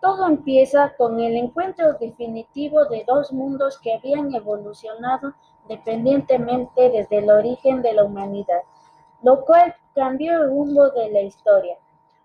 Todo empieza con el encuentro definitivo de dos mundos que habían evolucionado dependientemente desde el origen de la humanidad, lo cual cambió el rumbo de la historia.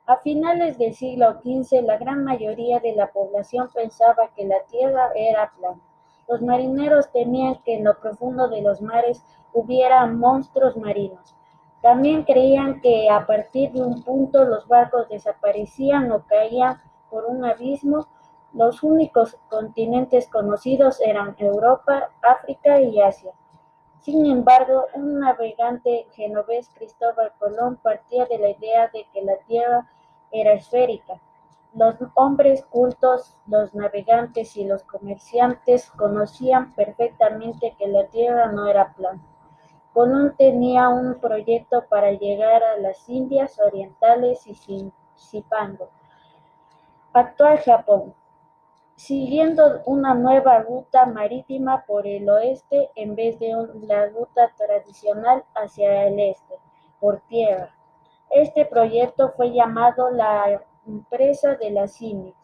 A finales del siglo XV, la gran mayoría de la población pensaba que la Tierra era plana. Los marineros temían que en lo profundo de los mares hubiera monstruos marinos. También creían que a partir de un punto los barcos desaparecían o caían por un abismo. Los únicos continentes conocidos eran Europa, África y Asia. Sin embargo, un navegante genovés, Cristóbal Colón, partía de la idea de que la Tierra era esférica. Los hombres cultos, los navegantes y los comerciantes conocían perfectamente que la Tierra no era plana. Colón tenía un proyecto para llegar a las Indias Orientales y Zipango, actual Japón, siguiendo una nueva ruta marítima por el oeste en vez de la ruta tradicional hacia el este, por tierra. Este proyecto fue llamado la Empresa de las Indias.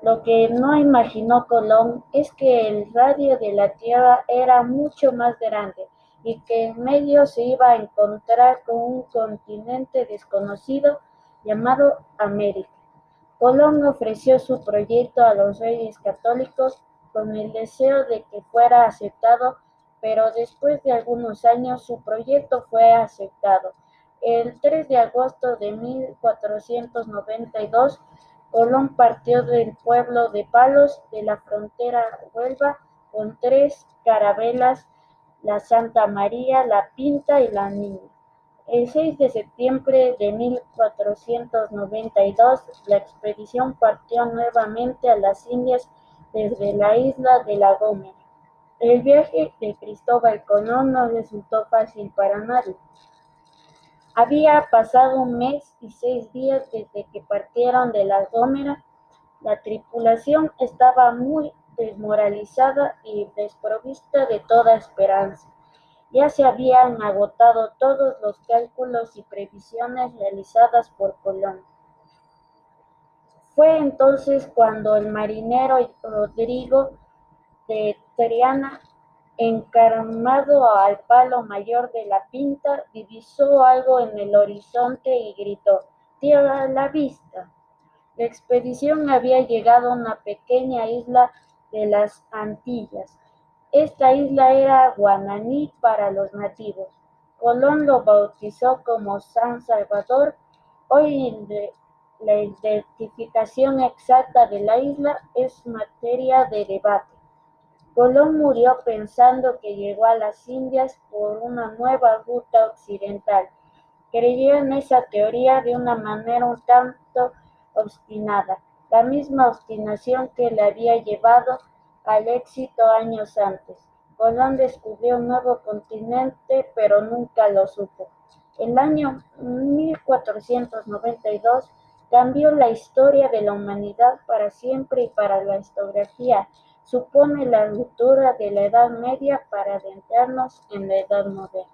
Lo que no imaginó Colón es que el radio de la Tierra era mucho más grande y que en medio se iba a encontrar con un continente desconocido llamado América. Colón ofreció su proyecto a los reyes católicos con el deseo de que fuera aceptado, pero después de algunos años su proyecto fue aceptado. El 3 de agosto de 1492, Colón partió del pueblo de Palos de la frontera Huelva con tres carabelas la Santa María, la Pinta y la Niña. El 6 de septiembre de 1492, la expedición partió nuevamente a las Indias desde la isla de La Gómez. El viaje de Cristóbal Colón no resultó fácil para nadie. Había pasado un mes y seis días desde que partieron de La Gómez. La tripulación estaba muy desmoralizada y desprovista de toda esperanza. Ya se habían agotado todos los cálculos y previsiones realizadas por Colón. Fue entonces cuando el marinero Rodrigo de Triana, encaramado al palo mayor de la pinta, divisó algo en el horizonte y gritó, tierra a la vista. La expedición había llegado a una pequeña isla de las Antillas. Esta isla era guananí para los nativos. Colón lo bautizó como San Salvador. Hoy la identificación exacta de la isla es materia de debate. Colón murió pensando que llegó a las Indias por una nueva ruta occidental. Creyó en esa teoría de una manera un tanto obstinada la misma obstinación que le había llevado al éxito años antes. Colón descubrió un nuevo continente, pero nunca lo supo. El año 1492 cambió la historia de la humanidad para siempre y para la historiografía. Supone la ruptura de la Edad Media para adentrarnos en la Edad Moderna.